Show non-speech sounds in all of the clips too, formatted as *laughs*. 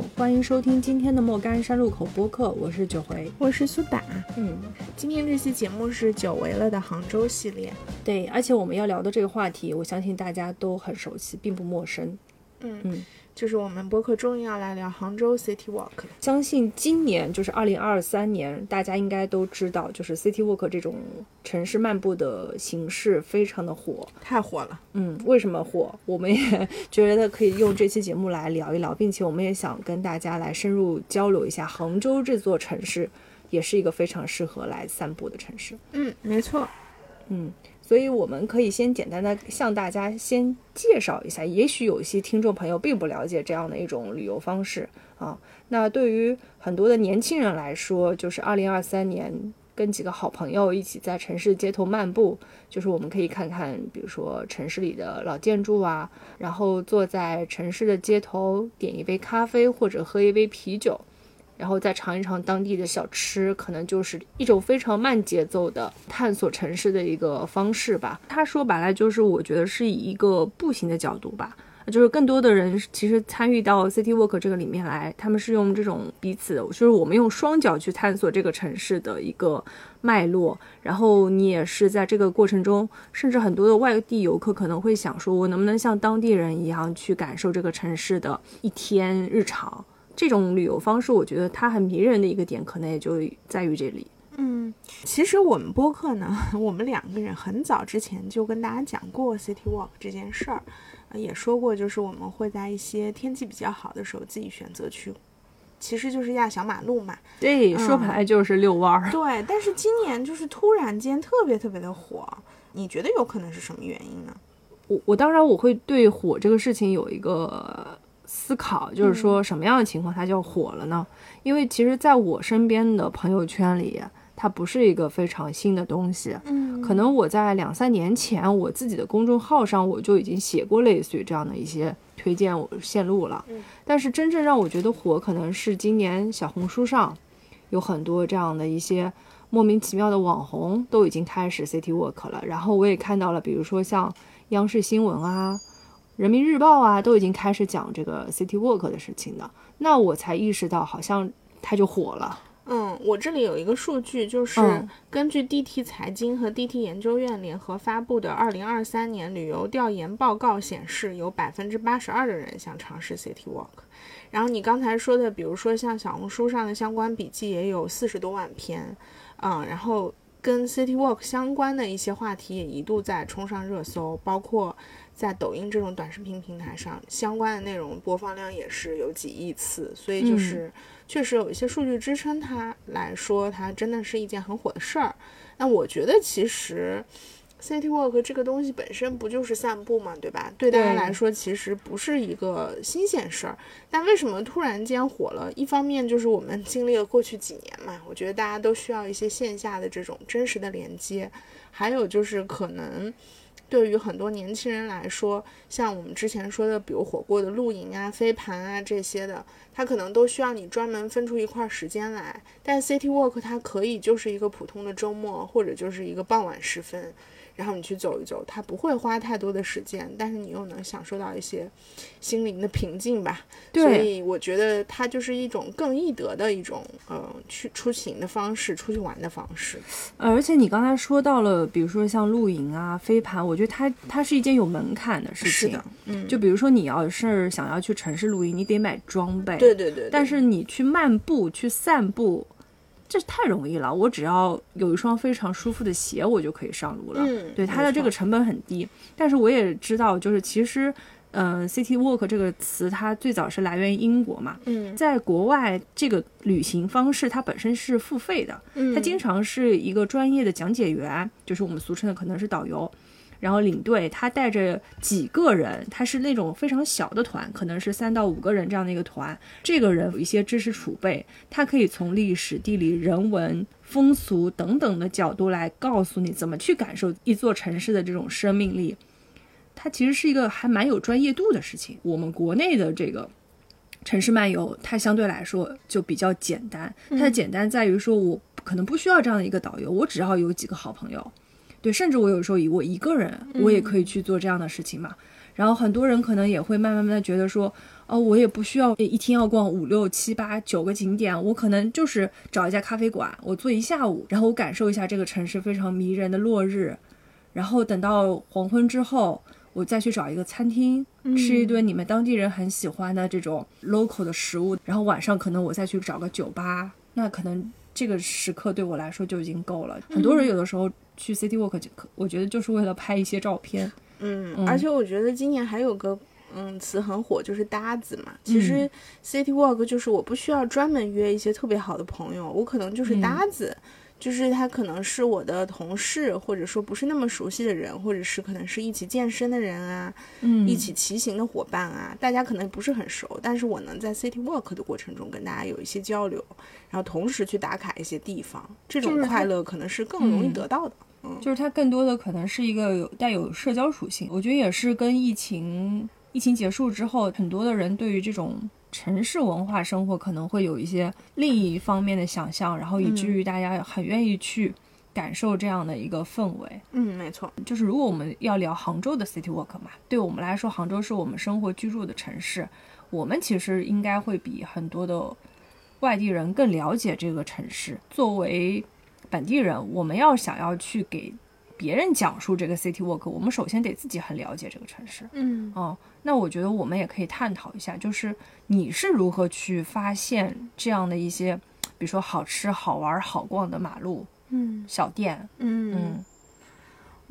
好，欢迎收听今天的莫干山路口播客，我是九回，我是苏打。嗯，今天这期节目是久违了的杭州系列。对，而且我们要聊的这个话题，我相信大家都很熟悉，并不陌生。嗯嗯，就是我们播客终于要来聊杭州 City Walk 了。相信今年就是二零二三年，大家应该都知道，就是 City Walk 这种城市漫步的形式非常的火。太火了。嗯，为什么火？我们也觉得可以用这期节目来聊一聊，并且我们也想跟大家来深入交流一下，杭州这座城市也是一个非常适合来散步的城市。嗯，没错。嗯，所以我们可以先简单的向大家先介绍一下，也许有一些听众朋友并不了解这样的一种旅游方式啊。那对于很多的年轻人来说，就是二零二三年跟几个好朋友一起在城市街头漫步，就是我们可以看看，比如说城市里的老建筑啊，然后坐在城市的街头点一杯咖啡或者喝一杯啤酒。然后再尝一尝当地的小吃，可能就是一种非常慢节奏的探索城市的一个方式吧。它说白了就是，我觉得是以一个步行的角度吧，就是更多的人其实参与到 City Walk 这个里面来，他们是用这种彼此，就是我们用双脚去探索这个城市的一个脉络。然后你也是在这个过程中，甚至很多的外地游客可能会想说，我能不能像当地人一样去感受这个城市的一天日常。这种旅游方式，我觉得它很迷人的一个点，可能也就在于这里。嗯，其实我们播客呢，*laughs* 我们两个人很早之前就跟大家讲过 City Walk 这件事儿，也说过，就是我们会在一些天气比较好的时候自己选择去，其实就是压小马路嘛。对，说白了就是遛弯儿。*laughs* 对，但是今年就是突然间特别特别的火，你觉得有可能是什么原因呢？我我当然我会对火这个事情有一个。思考就是说，什么样的情况它叫火了呢？因为其实在我身边的朋友圈里，它不是一个非常新的东西。嗯，可能我在两三年前，我自己的公众号上我就已经写过类似于这样的一些推荐线路了。嗯，但是真正让我觉得火，可能是今年小红书上有很多这样的一些莫名其妙的网红都已经开始 City work 了。然后我也看到了，比如说像央视新闻啊。人民日报啊，都已经开始讲这个 City Walk 的事情了，那我才意识到，好像它就火了。嗯，我这里有一个数据，就是根据 DT 财经和 DT 研究院联合发布的《2023年旅游调研报告》显示，有百分之八十二的人想尝试 City Walk。然后你刚才说的，比如说像小红书上的相关笔记，也有四十多万篇。嗯，然后跟 City Walk 相关的一些话题也一度在冲上热搜，包括。在抖音这种短视频平台上，相关的内容播放量也是有几亿次，所以就是确实有一些数据支撑它来说，它真的是一件很火的事儿。那我觉得其实 City Walk 这个东西本身不就是散步嘛，对吧？对大家来说其实不是一个新鲜事儿。但为什么突然间火了？一方面就是我们经历了过去几年嘛，我觉得大家都需要一些线下的这种真实的连接，还有就是可能。对于很多年轻人来说，像我们之前说的，比如火锅的露营啊、飞盘啊这些的，它可能都需要你专门分出一块时间来。但 City Walk 它可以就是一个普通的周末，或者就是一个傍晚时分。然后你去走一走，它不会花太多的时间，但是你又能享受到一些心灵的平静吧。所以我觉得它就是一种更易得的一种呃去出行的方式，出去玩的方式。而且你刚才说到了，比如说像露营啊、飞盘，我觉得它它是一件有门槛的事情。是的，嗯，就比如说你要是想要去城市露营，你得买装备。对对对。但是你去漫步、去散步。这太容易了，我只要有一双非常舒服的鞋，我就可以上路了。嗯，对，它的这个成本很低。但是我也知道，就是其实，嗯，city walk 这个词它最早是来源于英国嘛。嗯，在国外，这个旅行方式它本身是付费的。嗯，它经常是一个专业的讲解员，就是我们俗称的可能是导游。然后领队他带着几个人，他是那种非常小的团，可能是三到五个人这样的一个团。这个人有一些知识储备，他可以从历史、地理、人文、风俗等等的角度来告诉你怎么去感受一座城市的这种生命力。它其实是一个还蛮有专业度的事情。我们国内的这个城市漫游，它相对来说就比较简单。它的简单在于说，我可能不需要这样的一个导游，我只要有几个好朋友。对，甚至我有时候以我一个人，我也可以去做这样的事情嘛。然后很多人可能也会慢慢慢的觉得说，哦，我也不需要一天要逛五六七八九个景点，我可能就是找一家咖啡馆，我坐一下午，然后我感受一下这个城市非常迷人的落日，然后等到黄昏之后，我再去找一个餐厅吃一顿你们当地人很喜欢的这种 local 的食物，然后晚上可能我再去找个酒吧，那可能这个时刻对我来说就已经够了。很多人有的时候去 city walk，就我觉得就是为了拍一些照片。嗯，而且我觉得今年还有个嗯词很火，就是搭子嘛。其实 city walk 就是我不需要专门约一些特别好的朋友，我可能就是搭子，就是他可能是我的同事，或者说不是那么熟悉的人，或者是可能是一起健身的人啊，嗯，一起骑行的伙伴啊，大家可能不是很熟，但是我能在 city walk 的过程中跟大家有一些交流，然后同时去打卡一些地方，这种快乐可能是更容易得到的。就是它更多的可能是一个有带有社交属性，我觉得也是跟疫情疫情结束之后，很多的人对于这种城市文化生活可能会有一些另一方面的想象，然后以至于大家很愿意去感受这样的一个氛围。嗯，没错，就是如果我们要聊杭州的 City Walk 嘛，对我们来说，杭州是我们生活居住的城市，我们其实应该会比很多的外地人更了解这个城市。作为本地人，我们要想要去给别人讲述这个 city walk，我们首先得自己很了解这个城市。嗯，哦，那我觉得我们也可以探讨一下，就是你是如何去发现这样的一些，比如说好吃、好玩、好逛的马路、嗯，小店，嗯嗯，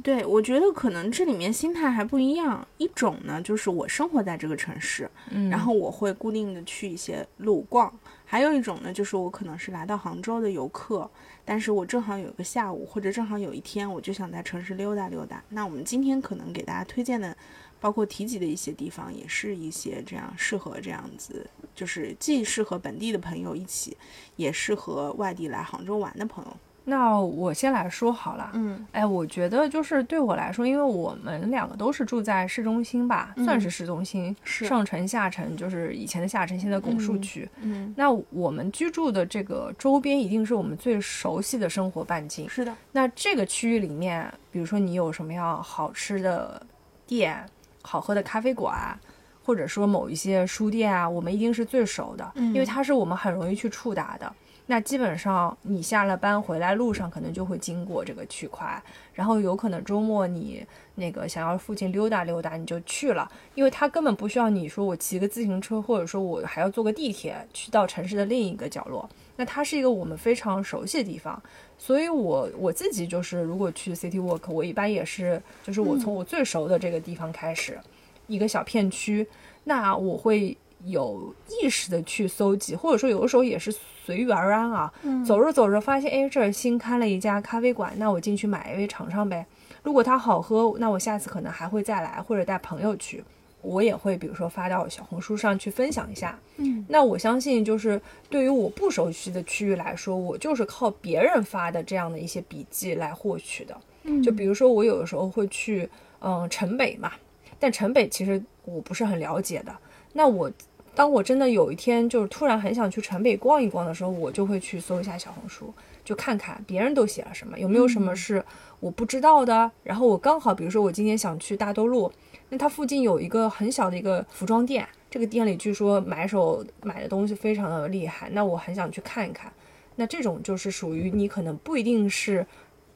对，我觉得可能这里面心态还不一样。一种呢，就是我生活在这个城市，嗯，然后我会固定的去一些路逛；还有一种呢，就是我可能是来到杭州的游客。但是我正好有一个下午，或者正好有一天，我就想在城市溜达溜达。那我们今天可能给大家推荐的，包括提及的一些地方，也是一些这样适合这样子，就是既适合本地的朋友一起，也适合外地来杭州玩的朋友。那我先来说好了，嗯，哎，我觉得就是对我来说，因为我们两个都是住在市中心吧，算是市中心，是上城下城，就是以前的下城，现在拱墅区。嗯，那我们居住的这个周边一定是我们最熟悉的生活半径。是的。那这个区域里面，比如说你有什么样好吃的店、好喝的咖啡馆，或者说某一些书店啊，我们一定是最熟的，因为它是我们很容易去触达的。那基本上你下了班回来路上可能就会经过这个区块，然后有可能周末你那个想要附近溜达溜达你就去了，因为它根本不需要你说我骑个自行车，或者说我还要坐个地铁去到城市的另一个角落。那它是一个我们非常熟悉的地方，所以我我自己就是如果去 City Walk，我一般也是就是我从我最熟的这个地方开始，一个小片区，那我会。有意识的去搜集，或者说有的时候也是随遇而安啊。走着走着发现，哎，这儿新开了一家咖啡馆，那我进去买一杯尝尝呗。如果它好喝，那我下次可能还会再来，或者带朋友去。我也会比如说发到小红书上去分享一下。嗯，那我相信就是对于我不熟悉的区域来说，我就是靠别人发的这样的一些笔记来获取的。嗯，就比如说我有的时候会去，嗯，城北嘛，但城北其实我不是很了解的。那我。当我真的有一天就是突然很想去城北逛一逛的时候，我就会去搜一下小红书，就看看别人都写了什么，有没有什么是我不知道的。然后我刚好，比如说我今天想去大都路，那它附近有一个很小的一个服装店，这个店里据说买手买的东西非常的厉害，那我很想去看一看。那这种就是属于你可能不一定是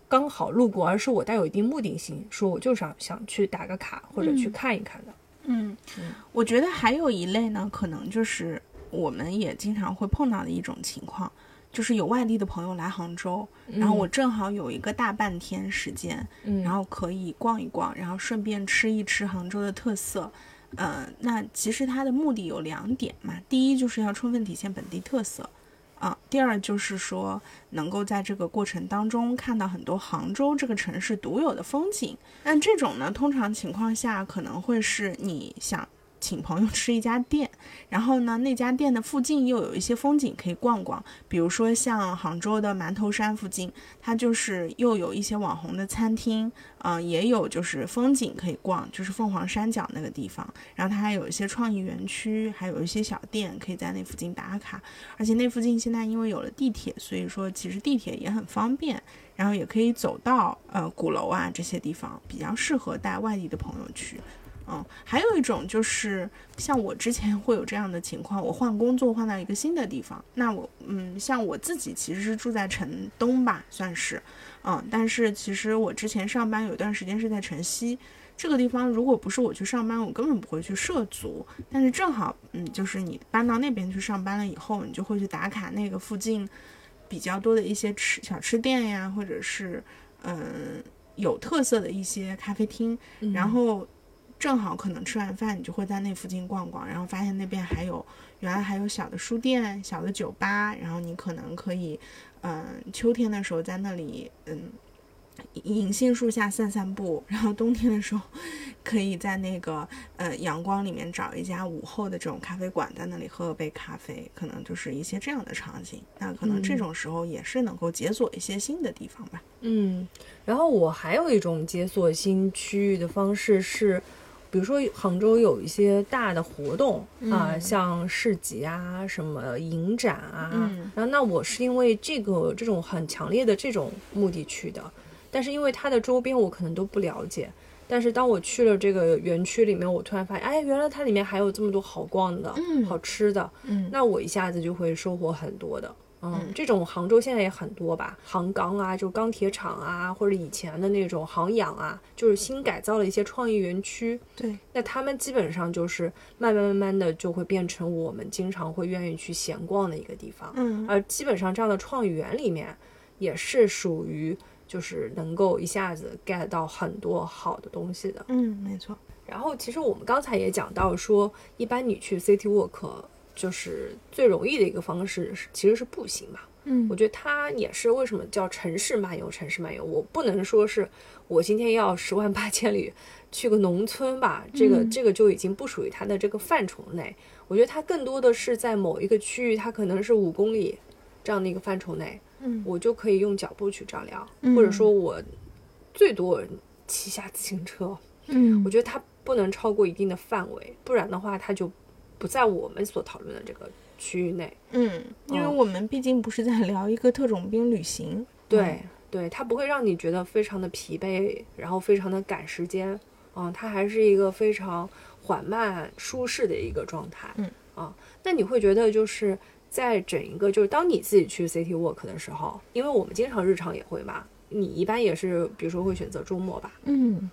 刚好路过，而是我带有一定目的性，说我就想想去打个卡或者去看一看的。嗯，我觉得还有一类呢，可能就是我们也经常会碰到的一种情况，就是有外地的朋友来杭州，然后我正好有一个大半天时间，然后可以逛一逛，然后顺便吃一吃杭州的特色。呃，那其实它的目的有两点嘛，第一就是要充分体现本地特色。啊，第二就是说，能够在这个过程当中看到很多杭州这个城市独有的风景。那这种呢，通常情况下可能会是你想。请朋友吃一家店，然后呢，那家店的附近又有一些风景可以逛逛，比如说像杭州的馒头山附近，它就是又有一些网红的餐厅，嗯，也有就是风景可以逛，就是凤凰山脚那个地方，然后它还有一些创意园区，还有一些小店可以在那附近打卡，而且那附近现在因为有了地铁，所以说其实地铁也很方便，然后也可以走到呃鼓楼啊这些地方，比较适合带外地的朋友去。嗯，还有一种就是像我之前会有这样的情况，我换工作换到一个新的地方，那我嗯，像我自己其实是住在城东吧，算是，嗯，但是其实我之前上班有段时间是在城西，这个地方如果不是我去上班，我根本不会去涉足，但是正好嗯，就是你搬到那边去上班了以后，你就会去打卡那个附近比较多的一些吃小吃店呀，或者是嗯有特色的一些咖啡厅，然后。正好可能吃完饭，你就会在那附近逛逛，然后发现那边还有原来还有小的书店、小的酒吧，然后你可能可以，嗯，秋天的时候在那里，嗯，银杏树下散散步，然后冬天的时候可以在那个呃阳光里面找一家午后的这种咖啡馆，在那里喝杯咖啡，可能就是一些这样的场景。那可能这种时候也是能够解锁一些新的地方吧。嗯，然后我还有一种解锁新区域的方式是。比如说杭州有一些大的活动啊，像市集啊、什么影展啊，然后那我是因为这个这种很强烈的这种目的去的，但是因为它的周边我可能都不了解，但是当我去了这个园区里面，我突然发现，哎，原来它里面还有这么多好逛的、好吃的，那我一下子就会收获很多的。嗯，这种杭州现在也很多吧，杭钢啊，就钢铁厂啊，或者以前的那种杭氧啊，就是新改造了一些创意园区。对，那他们基本上就是慢慢慢慢的就会变成我们经常会愿意去闲逛的一个地方。嗯，而基本上这样的创意园里面，也是属于就是能够一下子 get 到很多好的东西的。嗯，没错。然后其实我们刚才也讲到说，一般你去 City Walk。就是最容易的一个方式，其实是步行嘛。嗯，我觉得它也是为什么叫城市漫游。城市漫游，我不能说是我今天要十万八千里去个农村吧，这个这个就已经不属于它的这个范畴内。我觉得它更多的是在某一个区域，它可能是五公里这样的一个范畴内，嗯，我就可以用脚步去丈量，或者说我最多骑下自行车。嗯，我觉得它不能超过一定的范围，不然的话它就。不在我们所讨论的这个区域内，嗯，因为我们毕竟不是在聊一个特种兵旅行，对，对，它不会让你觉得非常的疲惫，然后非常的赶时间，嗯，它还是一个非常缓慢、舒适的一个状态，嗯，啊，那你会觉得就是在整一个就是当你自己去 City Walk 的时候，因为我们经常日常也会嘛，你一般也是比如说会选择周末吧，嗯，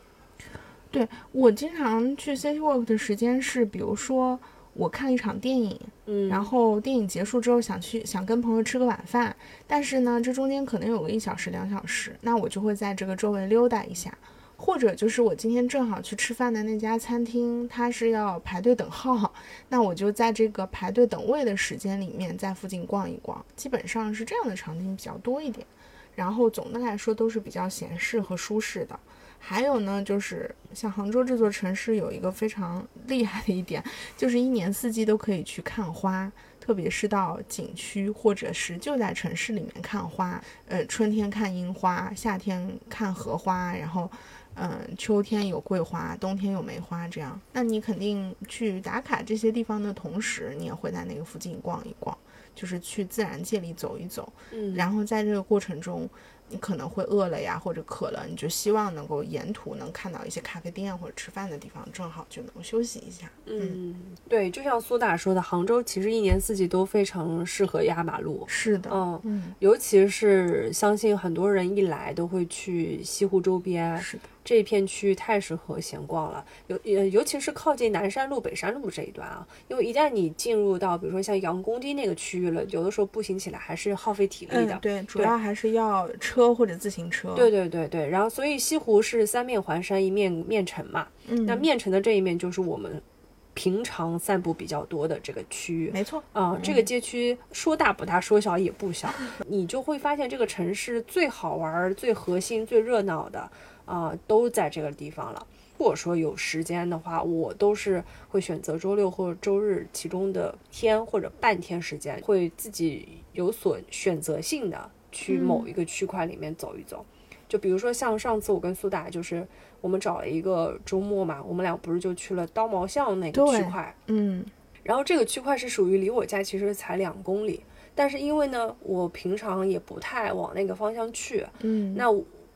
对我经常去 City Walk 的时间是比如说。我看了一场电影，嗯，然后电影结束之后想去想跟朋友吃个晚饭，但是呢，这中间可能有个一小时两小时，那我就会在这个周围溜达一下，或者就是我今天正好去吃饭的那家餐厅，它是要排队等号，那我就在这个排队等位的时间里面在附近逛一逛，基本上是这样的场景比较多一点，然后总的来说都是比较闲适和舒适的。还有呢，就是像杭州这座城市有一个非常 *laughs* 厉害的一点，就是一年四季都可以去看花，特别是到景区或者是就在城市里面看花。呃，春天看樱花，夏天看荷花，然后，嗯，秋天有桂花，冬天有梅花，这样。那你肯定去打卡这些地方的同时，你也会在那个附近逛一逛，就是去自然界里走一走。嗯，然后在这个过程中。你可能会饿了呀，或者渴了，你就希望能够沿途能看到一些咖啡店或者吃饭的地方，正好就能够休息一下。嗯，对，就像苏打说的，杭州其实一年四季都非常适合压马路。是的，嗯嗯，尤其是相信很多人一来都会去西湖周边。是的。这一片区域太适合闲逛了，尤呃尤其是靠近南山路、北山路这一段啊，因为一旦你进入到比如说像杨公堤那个区域了，有的时候步行起来还是耗费体力的。对，主要还是要车或者自行车。对对对对，然后所以西湖是三面环山，一面面城嘛。嗯。那面城的这一面就是我们平常散步比较多的这个区域。没错。啊，这个街区说大不大，说小也不小，*laughs* 你就会发现这个城市最好玩、最核心、最热闹的。啊，都在这个地方了。如果说有时间的话，我都是会选择周六或者周日其中的天或者半天时间，会自己有所选择性的去某一个区块里面走一走。就比如说像上次我跟苏打，就是我们找了一个周末嘛，我们俩不是就去了刀毛巷那个区块，嗯，然后这个区块是属于离我家其实才两公里，但是因为呢，我平常也不太往那个方向去，嗯，那。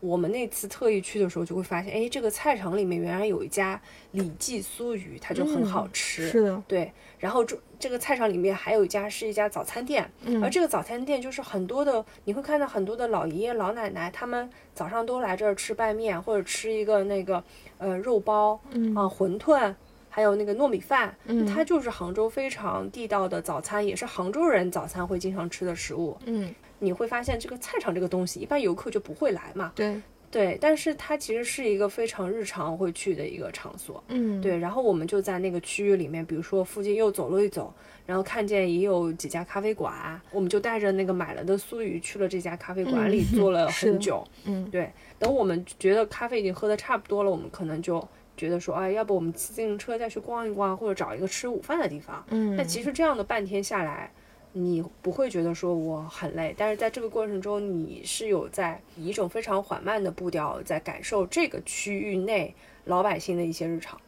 我们那次特意去的时候，就会发现，哎，这个菜场里面原来有一家李记酥鱼，它就很好吃。是的，对。然后这这个菜场里面还有一家是一家早餐店，而这个早餐店就是很多的，你会看到很多的老爷爷老奶奶，他们早上都来这儿吃拌面，或者吃一个那个呃肉包啊馄饨，还有那个糯米饭。嗯，它就是杭州非常地道的早餐，也是杭州人早餐会经常吃的食物。嗯。你会发现这个菜场这个东西，一般游客就不会来嘛。对对，但是它其实是一个非常日常会去的一个场所。嗯，对。然后我们就在那个区域里面，比如说附近又走了一走，然后看见也有几家咖啡馆，我们就带着那个买了的酥鱼去了这家咖啡馆里坐了 *laughs* 很久。嗯，对。等我们觉得咖啡已经喝的差不多了，我们可能就觉得说，哎，要不我们骑自行车再去逛一逛，或者找一个吃午饭的地方。嗯，但其实这样的半天下来。你不会觉得说我很累，但是在这个过程中，你是有在以一种非常缓慢的步调在感受这个区域内老百姓的一些日常。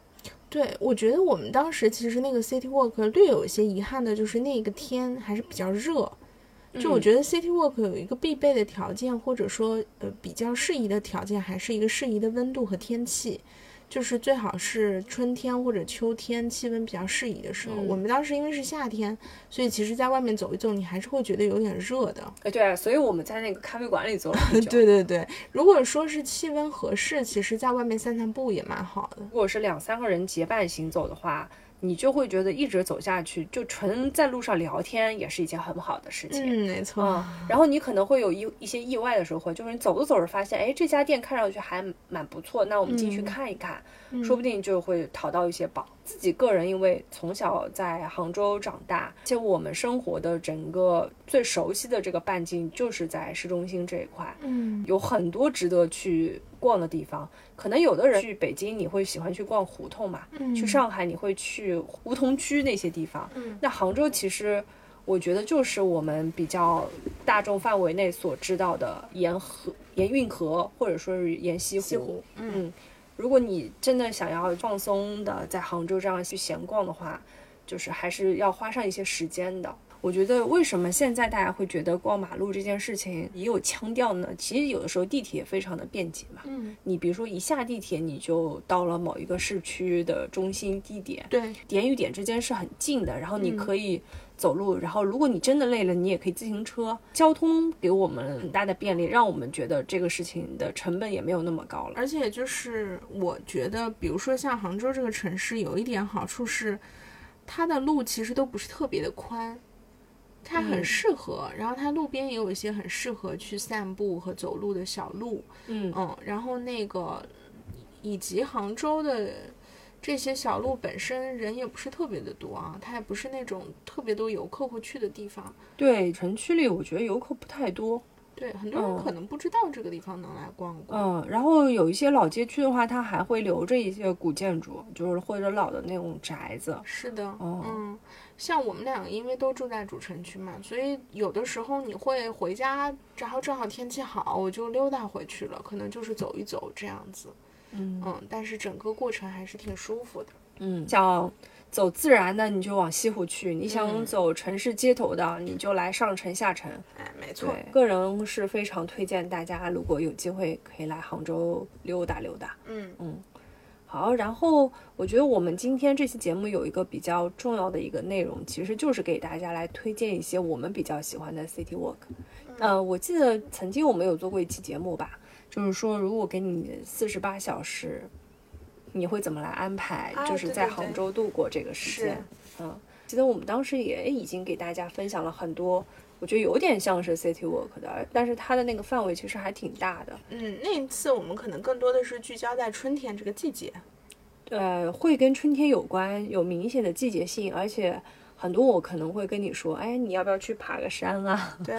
对，我觉得我们当时其实那个 City Walk 略有一些遗憾的就是那个天还是比较热。就我觉得 City Walk 有一个必备的条件，或者说呃比较适宜的条件，还是一个适宜的温度和天气。就是最好是春天或者秋天，气温比较适宜的时候。我们当时因为是夏天，所以其实在外面走一走，你还是会觉得有点热的。哎，对，所以我们在那个咖啡馆里坐了。*laughs* 对对对，如果说是气温合适，其实在外面散散步也蛮好的。如果是两三个人结伴行走的话。你就会觉得一直走下去，就纯在路上聊天也是一件很好的事情。嗯，没错。然后你可能会有一一些意外的收获，就是你走着走着发现，哎，这家店看上去还蛮不错，那我们进去看一看，说不定就会淘到一些宝。自己个人因为从小在杭州长大，而且我们生活的整个最熟悉的这个半径就是在市中心这一块，嗯，有很多值得去逛的地方。可能有的人去北京，你会喜欢去逛胡同嘛？嗯，去上海你会去梧桐区那些地方。嗯，那杭州其实我觉得就是我们比较大众范围内所知道的沿河、沿运河，或者说是沿西湖。西湖，嗯。如果你真的想要放松的在杭州这样去闲逛的话，就是还是要花上一些时间的。我觉得为什么现在大家会觉得过马路这件事情也有腔调呢？其实有的时候地铁非常的便捷嘛。嗯，你比如说一下地铁你就到了某一个市区的中心地点，对，点与点之间是很近的，然后你可以。走路，然后如果你真的累了，你也可以自行车。交通给我们很大的便利，让我们觉得这个事情的成本也没有那么高了。而且就是我觉得，比如说像杭州这个城市，有一点好处是，它的路其实都不是特别的宽，它很适合。然后它路边也有一些很适合去散步和走路的小路。嗯嗯，然后那个以及杭州的。这些小路本身人也不是特别的多啊，它也不是那种特别多游客会去的地方。对，城区里我觉得游客不太多。对，很多人可能不知道这个地方能来逛逛。嗯，然后有一些老街区的话，它还会留着一些古建筑，就是或者老的那种宅子。是的，嗯，像我们两个因为都住在主城区嘛，所以有的时候你会回家，然后正好天气好，我就溜达回去了，可能就是走一走这样子。嗯嗯，但是整个过程还是挺舒服的。嗯，想走自然的你就往西湖去，你想走城市街头的你就来上城下城。哎，没错，个人是非常推荐大家，如果有机会可以来杭州溜达溜达。嗯嗯，好，然后我觉得我们今天这期节目有一个比较重要的一个内容，其实就是给大家来推荐一些我们比较喜欢的 City Walk。呃，我记得曾经我们有做过一期节目吧。就是说，如果给你四十八小时，你会怎么来安排？就是在杭州度过这个时间。嗯，记得我们当时也已经给大家分享了很多，我觉得有点像是 City Walk 的，但是它的那个范围其实还挺大的。嗯，那一次我们可能更多的是聚焦在春天这个季节。呃，会跟春天有关，有明显的季节性，而且。很多我可能会跟你说，哎，你要不要去爬个山啊？对。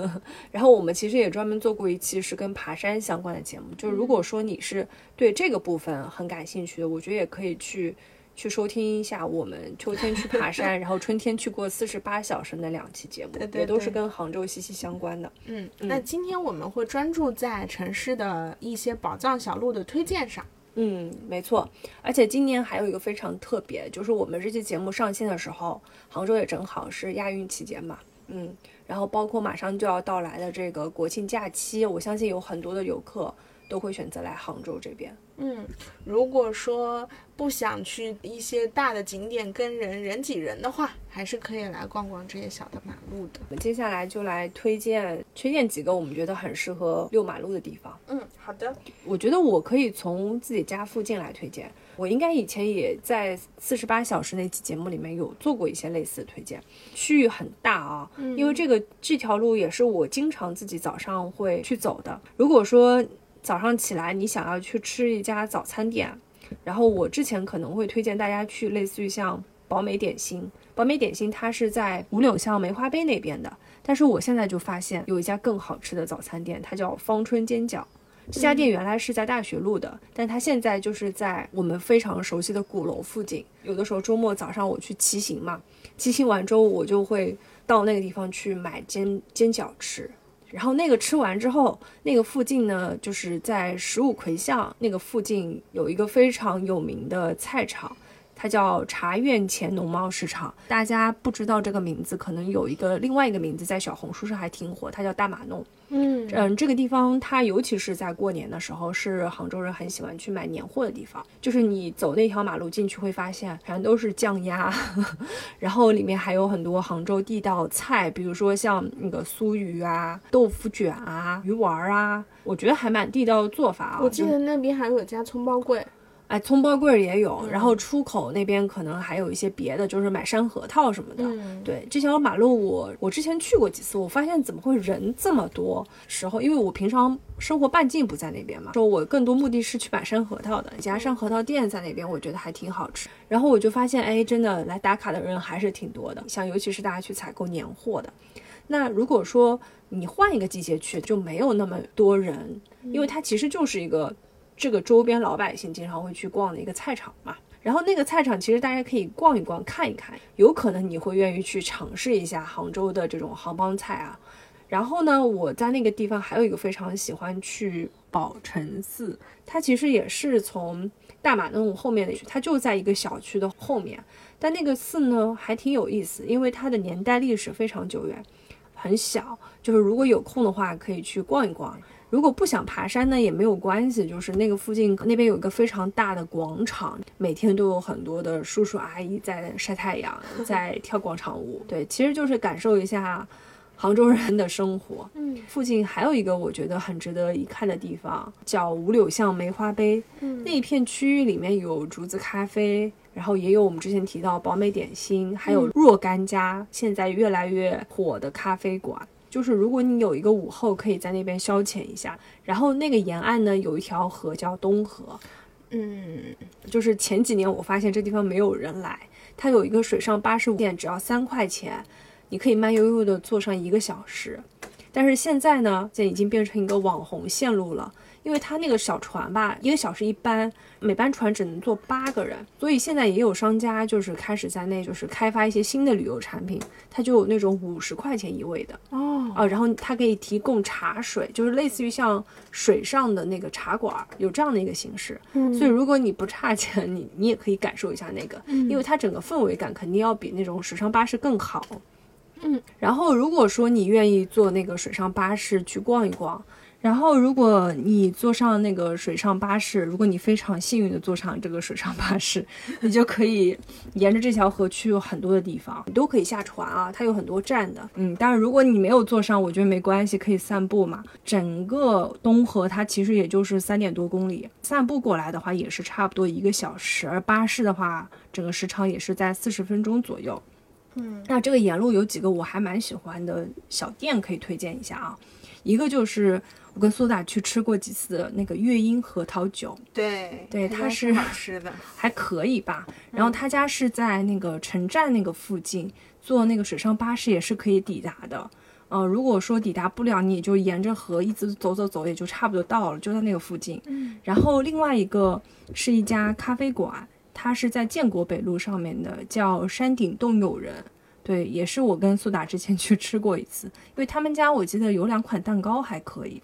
*laughs* 然后我们其实也专门做过一期是跟爬山相关的节目，就如果说你是对这个部分很感兴趣的，我觉得也可以去去收听一下我们秋 *laughs* 天去爬山，然后春天去过四十八小时那两期节目，也都是跟杭州息息相关的。嗯，那今天我们会专注在城市的一些宝藏小路的推荐上。嗯，没错，而且今年还有一个非常特别，就是我们这期节目上线的时候，杭州也正好是亚运期间嘛。嗯，然后包括马上就要到来的这个国庆假期，我相信有很多的游客都会选择来杭州这边。嗯，如果说不想去一些大的景点跟人人挤人的话，还是可以来逛逛这些小的马路的。我们接下来就来推荐推荐几个我们觉得很适合遛马路的地方。嗯，好的。我觉得我可以从自己家附近来推荐。我应该以前也在四十八小时那期节目里面有做过一些类似的推荐。区域很大啊，因为这个这条路也是我经常自己早上会去走的。如果说早上起来，你想要去吃一家早餐店，然后我之前可能会推荐大家去类似于像宝美点心。宝美点心它是在五柳巷梅花碑那边的，但是我现在就发现有一家更好吃的早餐店，它叫芳春煎饺。这家店原来是在大学路的，但它现在就是在我们非常熟悉的鼓楼附近。有的时候周末早上我去骑行嘛，骑行完之后我就会到那个地方去买煎煎饺吃。然后那个吃完之后，那个附近呢，就是在十五魁巷那个附近有一个非常有名的菜场，它叫茶院前农贸市场。大家不知道这个名字，可能有一个另外一个名字在小红书上还挺火，它叫大马弄。嗯嗯，这个地方它尤其是在过年的时候，是杭州人很喜欢去买年货的地方。就是你走那条马路进去，会发现全都是酱鸭，*laughs* 然后里面还有很多杭州地道菜，比如说像那个酥鱼啊、豆腐卷啊、鱼丸啊，我觉得还蛮地道的做法啊。我记得那边还有家葱包柜。哎，葱包柜也有，然后出口那边可能还有一些别的，就是买山核桃什么的。对，这条马路我我之前去过几次，我发现怎么会人这么多？时候，因为我平常生活半径不在那边嘛，说我更多目的是去买山核桃的，一家山核桃店在那边，我觉得还挺好吃。然后我就发现，哎，真的来打卡的人还是挺多的，像尤其是大家去采购年货的。那如果说你换一个季节去，就没有那么多人，因为它其实就是一个。这个周边老百姓经常会去逛的一个菜场嘛，然后那个菜场其实大家可以逛一逛看一看，有可能你会愿意去尝试一下杭州的这种杭帮菜啊。然后呢，我在那个地方还有一个非常喜欢去宝成寺，它其实也是从大马弄后面的，它就在一个小区的后面。但那个寺呢还挺有意思，因为它的年代历史非常久远，很小，就是如果有空的话可以去逛一逛。如果不想爬山呢，也没有关系，就是那个附近那边有一个非常大的广场，每天都有很多的叔叔阿姨在晒太阳，在 *laughs* 跳广场舞。对，其实就是感受一下杭州人的生活。嗯，附近还有一个我觉得很值得一看的地方，叫五柳巷梅花碑。嗯，那一片区域里面有竹子咖啡，然后也有我们之前提到宝美点心，还有若干家现在越来越火的咖啡馆。就是如果你有一个午后，可以在那边消遣一下。然后那个沿岸呢，有一条河叫东河，嗯，就是前几年我发现这地方没有人来，它有一个水上巴士店，只要三块钱，你可以慢悠悠的坐上一个小时。但是现在呢，这已经变成一个网红线路了。因为它那个小船吧，一个小时一班，每班船只能坐八个人，所以现在也有商家就是开始在那就是开发一些新的旅游产品，它就有那种五十块钱一位的哦，啊，然后它可以提供茶水，就是类似于像水上的那个茶馆，有这样的一个形式。嗯，所以如果你不差钱，你你也可以感受一下那个，因为它整个氛围感肯定要比那种水上巴士更好。嗯，然后如果说你愿意坐那个水上巴士去逛一逛。然后，如果你坐上那个水上巴士，如果你非常幸运的坐上这个水上巴士，你就可以沿着这条河去很多的地方，你都可以下船啊，它有很多站的。嗯，但是如果你没有坐上，我觉得没关系，可以散步嘛。整个东河它其实也就是三点多公里，散步过来的话也是差不多一个小时，而巴士的话，整个时长也是在四十分钟左右。嗯，那这个沿路有几个我还蛮喜欢的小店可以推荐一下啊，一个就是。我跟苏打去吃过几次那个月英核桃酒，对对，它是好吃的，*laughs* 还可以吧。然后他家是在那个城站那个附近，坐那个水上巴士也是可以抵达的。嗯，如果说抵达不了，你就沿着河一直走走走，也就差不多到了，就在那个附近。嗯。然后另外一个是一家咖啡馆，它是在建国北路上面的，叫山顶洞友人。对，也是我跟苏打之前去吃过一次，因为他们家我记得有两款蛋糕还可以。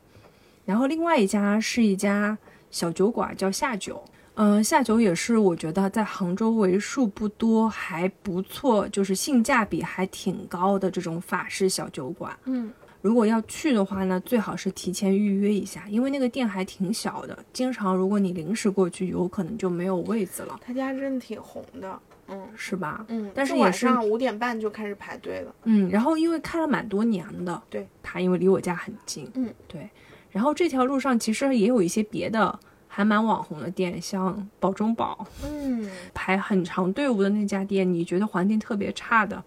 然后另外一家是一家小酒馆，叫下酒。嗯，下酒也是我觉得在杭州为数不多还不错，就是性价比还挺高的这种法式小酒馆。嗯，如果要去的话呢，最好是提前预约一下，因为那个店还挺小的，经常如果你临时过去，有可能就没有位子了，他家真的挺红的，嗯是吧？嗯，但是也是晚上五点半就开始排队了。嗯，然后因为开了蛮多年的，对，他因为离我家很近，嗯，对。然后这条路上其实也有一些别的还蛮网红的店，像宝中宝，嗯排很长队伍的那家店，你觉得环境特别差的，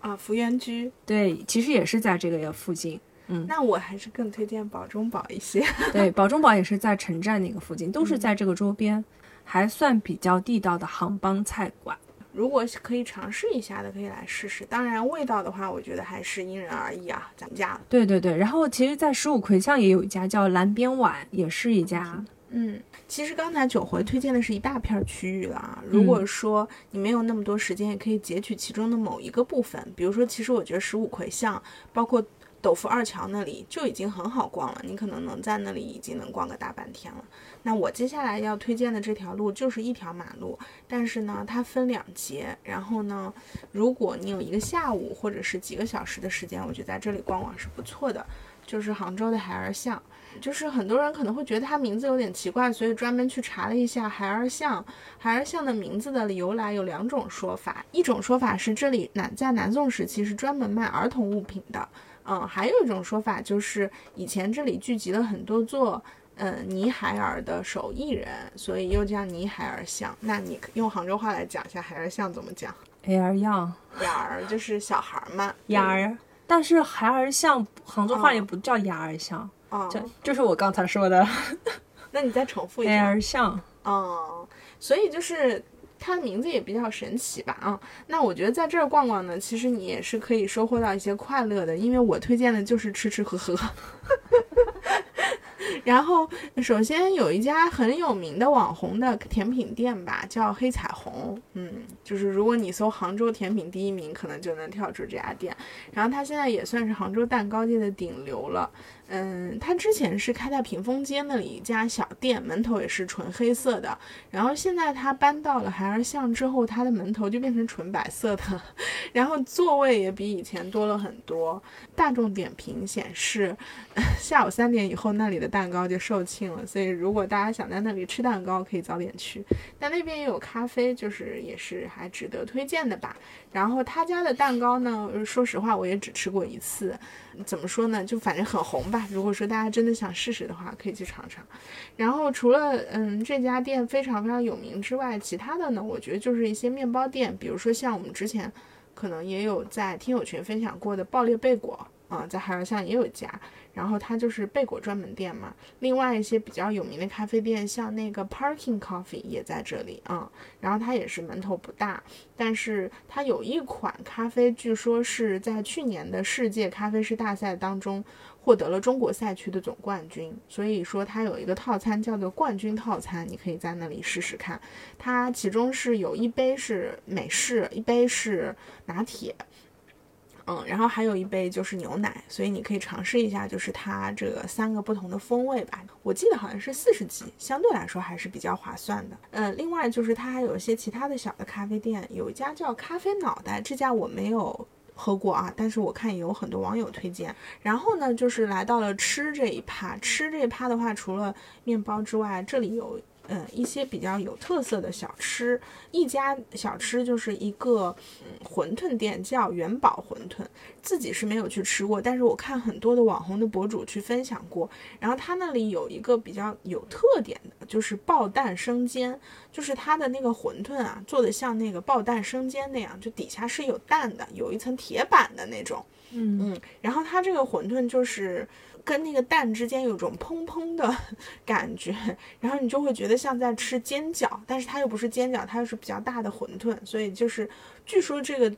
啊，福源居，对，其实也是在这个附近。嗯那我还是更推荐宝中宝一些。*laughs* 对，宝中宝也是在城站那个附近，都嗯是在这个周边，还算比较地道的杭帮菜馆。如果可以尝试一下的，可以来试试。当然，味道的话，我觉得还是因人而异啊，咱们家。对对对，然后其实，在十五葵巷也有一家叫蓝边碗，也是一家嗯，其实刚才九回推荐的是一大片区域了啊。如果说你没有那么多时间，也可以截取其中的某一个部分。比如说，其实我觉得十五葵巷，包括斗福二桥那里就已经很好逛了，你可能能在那里已经能逛个大半天了。那我接下来要推荐的这条路就是一条马路，但是呢，它分两节。然后呢，如果你有一个下午或者是几个小时的时间，我觉得在这里逛逛是不错的。就是杭州的孩儿巷，就是很多人可能会觉得它名字有点奇怪，所以专门去查了一下孩儿巷。孩儿巷的名字的由来有两种说法，一种说法是这里南在南宋时期是专门卖儿童物品的，嗯，还有一种说法就是以前这里聚集了很多做。嗯，泥孩儿的手艺人，所以又叫泥孩儿巷。那你用杭州话来讲一下孩儿巷怎么讲？air 样雅儿就是小孩儿嘛，雅儿，但是孩儿巷杭州话哦也不叫雅儿巷，哦，这就是我刚才说的 *laughs* 那你再重复一下。air 巷。哦，所以就是它的名字也比较神奇吧啊。那我觉得在这儿逛逛呢，其实你也是可以收获到一些快乐的，因为我推荐的就是吃吃喝喝。然后，首先有一家很有名的网红的甜品店吧，叫黑彩虹。嗯，就是如果你搜杭州甜品第一名，可能就能跳出这家店。然后它现在也算是杭州蛋糕界的顶流了。嗯，他之前是开在屏风街那里一家小店，门头也是纯黑色的。然后现在他搬到了孩儿巷之后，他的门头就变成纯白色的，*laughs* 然后座位也比以前多了很多。大众点评显示，*laughs* 下午三点以后那里的蛋糕就售罄了，所以如果大家想在那里吃蛋糕，可以早点去。但那边也有咖啡，就是也是还值得推荐的吧。然后他家的蛋糕呢，说实话我也只吃过一次，怎么说呢，就反正很红吧。如果说大家真的想试试的话，可以去尝尝。然后除了嗯这家店非常非常有名之外，其他的呢，我觉得就是一些面包店，比如说像我们之前可能也有在听友群分享过的爆裂贝果啊、在海尔巷也有一家。然后它就是贝果专门店嘛。另外一些比较有名的咖啡店，像那个 Parking Coffee 也在这里啊、然后它也是门头不大，但是它有一款咖啡，据说是在去年的世界咖啡师大赛当中获得了中国赛区的总冠军，所以说它有一个套餐叫做冠军套餐，你可以在那里试试看。它其中是有一杯是美式，一杯是拿铁。嗯，然后还有一杯就是牛奶，所以你可以尝试一下，就是它这个三个不同的风味吧。我记得好像是四十几，相对来说还是比较划算的。嗯，另外就是它还有一些其他的小的咖啡店，有一家叫咖啡脑袋，这家我没有喝过啊，但是我看也有很多网友推荐。然后呢，就是来到了吃这一趴，吃这一趴的话，除了面包之外，这里有。嗯，一些比较有特色的小吃，一家小吃就是一个嗯馄饨店，叫元宝馄饨，自己是没有去吃过，但是我看很多的网红的博主去分享过，然后他那里有一个比较有特点的，就是爆蛋生煎，就是它的那个馄饨啊，做的像那个爆蛋生煎那样，就底下是有蛋的，有一层铁板的那种，嗯。嗯，然后它这个馄饨就是跟那个蛋之间有种砰砰的 *laughs* 感觉，然后你就会觉得像在吃煎饺，但是它又不是煎饺，它又是比较大的馄饨，所以就是据说这个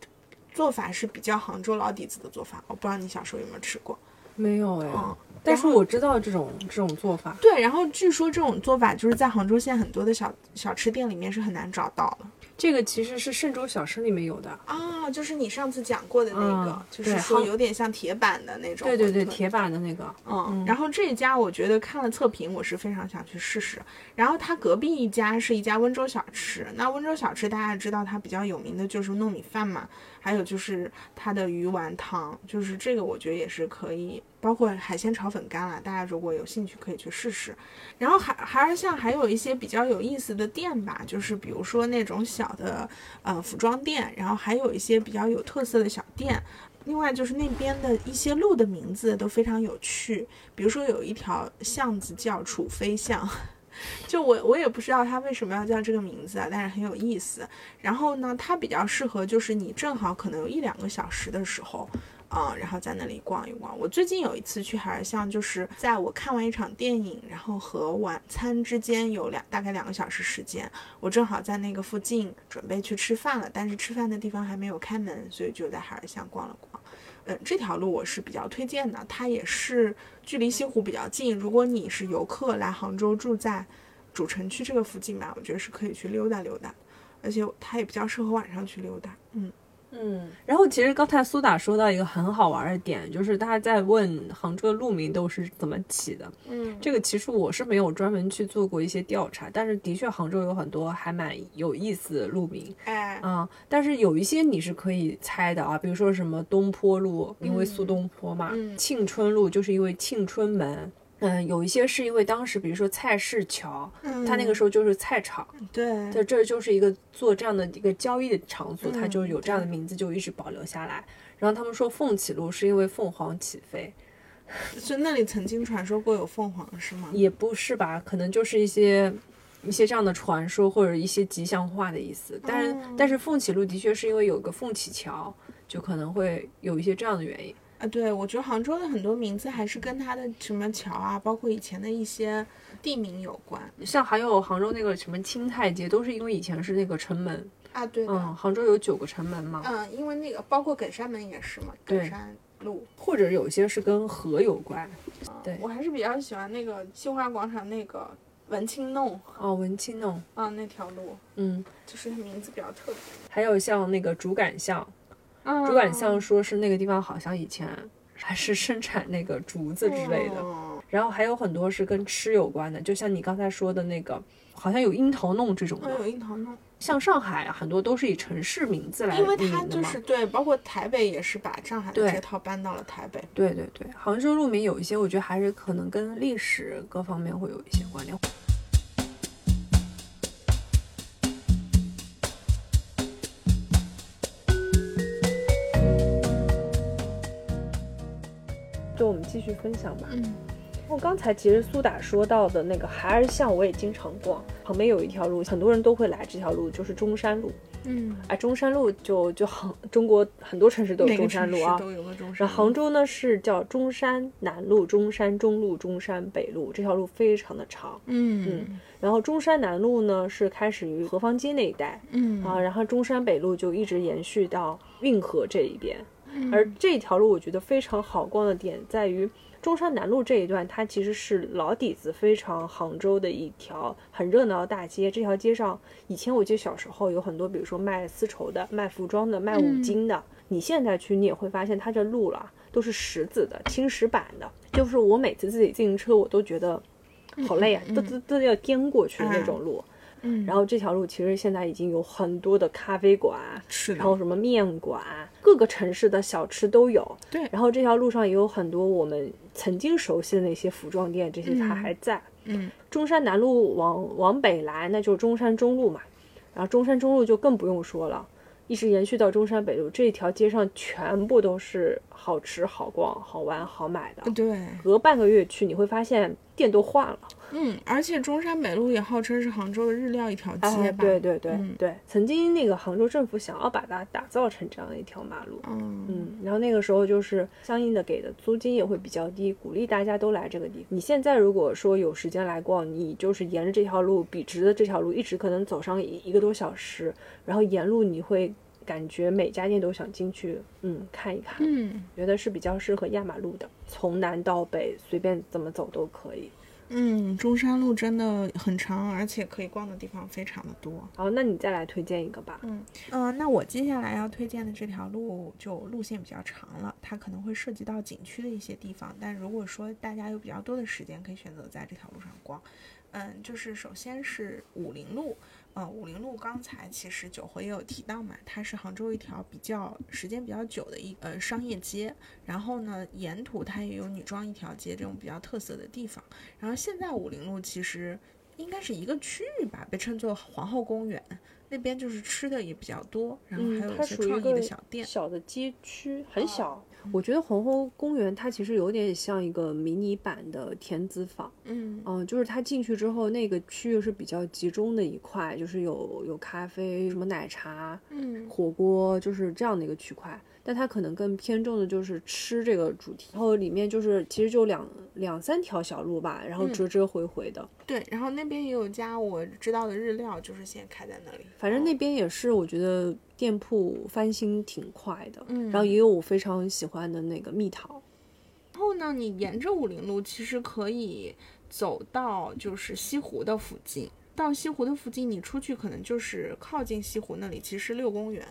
做法是比较杭州老底子的做法，我不知道你小时候有没有吃过。没有哎，嗯，但是我知道这种这种做法。对，然后据说这种做法就是在杭州现在很多的小小吃店里面是很难找到的。这个其实是嵊州小吃里面有的啊，就是你上次讲过的那个，嗯就是说有点像铁板的那种。对对对，铁板的那个。嗯，然后这一家我觉得看了测评，我是非常想去试试。然后它隔壁一家是一家温州小吃，那温州小吃大家知道它比较有名的就是糯米饭嘛，还有就是它的鱼丸汤，就是这个我觉得也是可以，包括海鲜炒粉干啦，大家如果有兴趣可以去试试。然后还还是像还有一些比较有意思的店吧，就是比如说那种小的呃服装店，然后还有一些比较有特色的小店。另外就是那边的一些路的名字都非常有趣，比如说有一条巷子叫楚飞巷，*laughs* 就我我也不知道它为什么要叫这个名字啊，但是很有意思。然后呢，它比较适合就是你正好可能有一两个小时的时候。啊、然后在那里逛一逛。我最近有一次去海尔巷，就是在我看完一场电影，然后和晚餐之间有两大概两个小时时间，我正好在那个附近准备去吃饭了，但是吃饭的地方还没有开门，所以就在海尔巷逛了逛。嗯，这条路我是比较推荐的，它也是距离西湖比较近。如果你是游客来杭州住在主城区这个附近吧，我觉得是可以去溜达溜达，而且它也比较适合晚上去溜达。嗯。嗯，然后其实刚才苏打说到一个很好玩的点，就是他在问杭州的路名都是怎么起的。嗯，这个其实我是没有专门去做过一些调查，但是的确杭州有很多还蛮有意思的路名。哎，啊、但是有一些你是可以猜的啊，比如说什么东坡路，因为苏东坡嘛；嗯。庆春路就是因为庆春门。嗯，有一些是因为当时，比如说菜市桥，嗯它那个时候就是菜场，对，在这儿就是一个做这样的一个交易的场所，它嗯就有这样的名字，就一直保留下来。然后他们说凤起路是因为凤凰起飞，是那里曾经传说过有凤凰是吗？也不是吧？可能就是一些一些这样的传说或者一些吉祥话的意思。但是、哦但是凤起路的确是因为有个凤起桥，就可能会有一些这样的原因。啊，对，我觉得杭州的很多名字还是跟它的什么桥啊，包括以前的一些地名有关像还有杭州那个什么清泰街，都是因为以前是那个城门，啊。对，嗯，杭州有九个城门嘛，嗯，因为那个包括耿山门也是嘛，对耿山路。或者有些是跟河有关。对我还是比较喜欢那个新华广场那个文清弄哦，文清弄，啊那条路，嗯，就是名字比较特别。还有像那个竹竿巷，嗯竹杆巷说是那个地方好像以前还是生产那个竹子之类的，哦然后还有很多是跟吃有关的，就像你刚才说的那个，好像有樱桃弄这种的，有。樱桃弄，像上海很多都是以城市名字来因为命它就名的嘛。是对，包括台北也是把上海的这套搬到了台北。对对对，杭州路名有一些，我觉得还是可能跟历史各方面会有一些关联。继续分享吧。嗯我刚才其实苏打说到的那个孩儿巷，我也经常逛，旁边有一条路，很多人都会来这条路，就是中山路。嗯，哎，中山路就就杭中国很多城市都有中山路啊。都有个中山路。然后杭州呢是叫中山南路、中山中路、中山北路，这条路非常的长。嗯然后中山南路呢是开始于河坊街那一带嗯啊，然后中山北路就一直延续到运河这一边。嗯而这条路我觉得非常好逛的点在于。中山南路这一段，它其实是老底子非常杭州的一条很热闹的大街。这条街上，以前我记得小时候有很多，比如说卖丝绸的、卖服装的、卖五金的。你现在去，你也会发现它这路了都是石子的、青石板的。就是我每次自己自行车，我都觉得好累啊，都都都要颠过去的那种路。嗯，然后这条路其实现在已经有很多的咖啡馆，是的然后什么面馆，各个城市的小吃都有。对然后这条路上也有很多我们曾经熟悉的那些服装店，这些它还在。嗯中山南路往往北来，那就是中山中路嘛。然后中山中路就更不用说了，一直延续到中山北路，这一条街上全部都是好吃、好逛、好玩、好买的。对，隔半个月去，你会发现店都换了。嗯，而且中山北路也号称是杭州的日料一条街？对对对、嗯对，曾经那个杭州政府想要把它打造成这样的一条马路，嗯嗯，然后那个时候就是相应的给的租金也会比较低，鼓励大家都来这个地方。你现在如果说有时间来逛，你就是沿着这条路笔直的这条路，一直可能走上一一个多小时，然后沿路你会感觉每家店都想进去，嗯，看一看，嗯觉得是比较适合压马路的，从南到北随便怎么走都可以。嗯，中山路真的很长，而且可以逛的地方非常的多。好，那你再来推荐一个吧。嗯嗯，那我接下来要推荐的这条路就路线比较长了，它可能会涉及到景区的一些地方。但如果说大家有比较多的时间，可以选择在这条路上逛。嗯，就是首先是武陵路。呃，武陵路刚才其实九回也有提到嘛，它是杭州一条比较时间比较久的一呃商业街。然后呢，沿途它也有女装一条街这种比较特色的地方。然后现在武陵路其实应该是一个区域吧，被称作皇后公园那边就是吃的也比较多，然后还有一些创意的小店。小的街区很小。我觉得红湖公园它其实有点像一个迷你版的田子坊，嗯。嗯，就是它进去之后那个区域是比较集中的一块，就是有有咖啡、什么奶茶、嗯。火锅，就是这样的一个区块。但它可能更偏重的就是吃这个主题，然后里面就是其实就两两三条小路吧，然后折折回回的。对，然后那边也有家我知道的日料，就是现在开在那里。反正那边也是，我觉得店铺翻新挺快的。嗯，然后也有我非常喜欢的那个蜜桃。然后呢，你沿着武林路其实可以走到就是西湖的附近，到西湖的附近，你出去可能就是靠近西湖那里，其实六公园。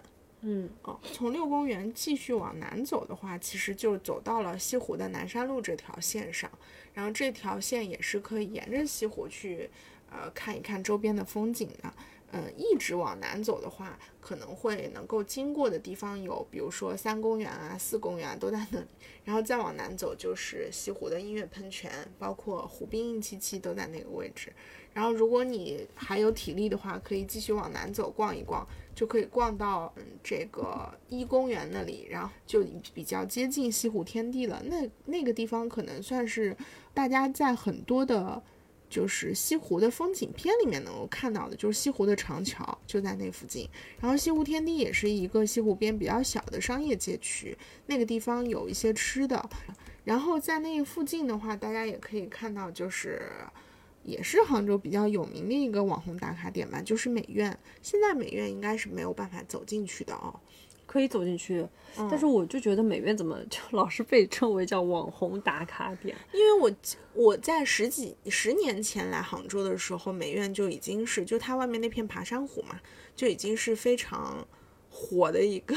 嗯，哦，从六公园继续往南走的话，其实就走到了西湖的南山路这条线上。然后这条线也是可以沿着西湖去，呃，看一看周边的风景的。嗯，一直往南走的话，可能会能够经过的地方有，比如说三公园啊、四公园都在那里。然后再往南走就是西湖的音乐喷泉，包括湖滨印七七都在那个位置。然后如果你还有体力的话，可以继续往南走逛一逛，就可以逛到嗯这个一公园那里，然后就比较接近西湖天地了。那那个地方可能算是大家在很多的。就是西湖的风景片里面能够看到的，就是西湖的长桥就在那附近。然后西湖天地也是一个西湖边比较小的商业街区，那个地方有一些吃的。然后在那附近的话，大家也可以看到，就是也是杭州比较有名的一个网红打卡点吧，就是美院。现在美院应该是没有办法走进去的哦。可以走进去，但是我就觉得美院怎么就 *laughs* 老是被称为叫网红打卡点？因为我我在十几十年前来杭州的时候，美院就已经是就它外面那片爬山虎嘛，就已经是非常。火的一个，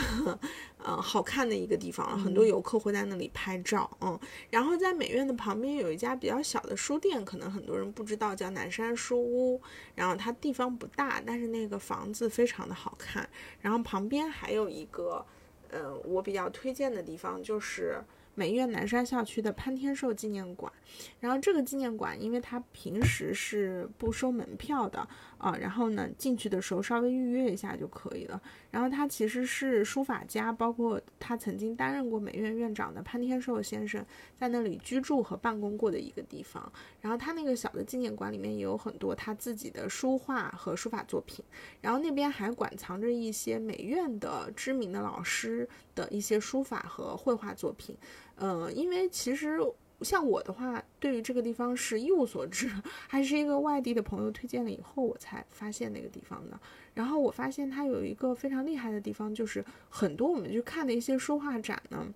呃，好看的一个地方，很多游客会在那里拍照，嗯，然后在美院的旁边有一家比较小的书店，可能很多人不知道，叫南山书屋，然后它地方不大，但是那个房子非常的好看，然后旁边还有一个，呃，我比较推荐的地方就是。美院南山校区的潘天寿纪念馆，然后这个纪念馆，因为它平时是不收门票的啊，然后呢进去的时候稍微预约一下就可以了。然后他其实是书法家，包括他曾经担任过美院院长的潘天寿先生在那里居住和办公过的一个地方。然后他那个小的纪念馆里面也有很多他自己的书画和书法作品，然后那边还馆藏着一些美院的知名的老师的一些书法和绘画作品。呃，因为其实像我的话，对于这个地方是一无所知，*laughs* 还是一个外地的朋友推荐了以后，我才发现那个地方的。然后我发现它有一个非常厉害的地方，就是很多我们去看的一些书画展呢，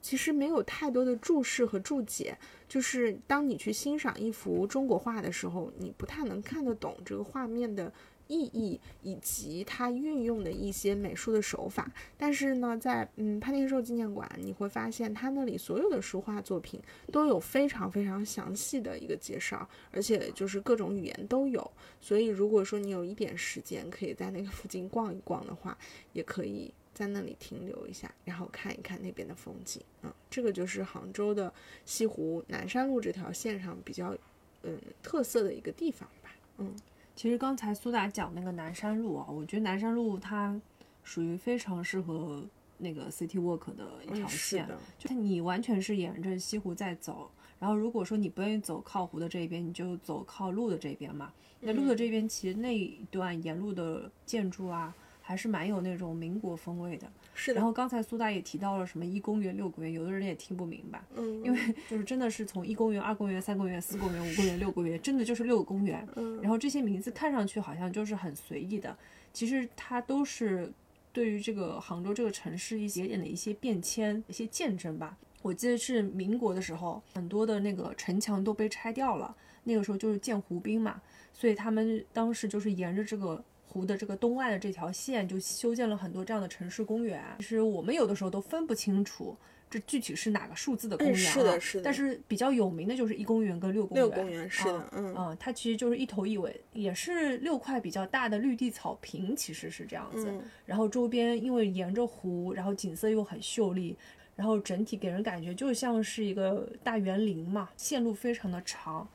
其实没有太多的注释和注解，就是当你去欣赏一幅中国画的时候，你不太能看得懂这个画面的。意义以及它运用的一些美术的手法，但是呢，在嗯潘天寿纪念馆，你会发现他那里所有的书画作品都有非常非常详细的一个介绍，而且就是各种语言都有。所以如果说你有一点时间，可以在那个附近逛一逛的话，也可以在那里停留一下，然后看一看那边的风景。嗯，这个就是杭州的西湖南山路这条线上比较嗯特色的一个地方吧。嗯。其实刚才苏打讲那个南山路啊，我觉得南山路它属于非常适合那个 City Walk 的一条线，就你完全是沿着西湖在走。然后如果说你不愿意走靠湖的这一边，你就走靠路的这边嘛。那路的这边其实那一段沿路的建筑啊，还是蛮有那种民国风味的。是然后刚才苏大也提到了什么一公园、六公园，有的人也听不明白，嗯，因为 *laughs* 就是真的是从一公园、二公园、三公园、四公园、五公园、六公园，真的就是六个公园。嗯，然后这些名字看上去好像就是很随意的，其实它都是对于这个杭州这个城市一节点的一些变迁、一些见证吧。我记得是民国的时候，很多的那个城墙都被拆掉了，那个时候就是建湖滨嘛，所以他们当时就是沿着这个湖的这个东岸的这条线，就修建了很多这样的城市公园。其实我们有的时候都分不清楚。这具体是哪个数字的公园？是的，是的。但是比较有名的就是一公园跟六公园。六公园是的，嗯嗯，它其实就是一头一尾，也是六块比较大的绿地草坪，其实是这样子。然后周边因为沿着湖，然后景色又很秀丽，然后整体给人感觉就像是一个大园林嘛，线路非常的长，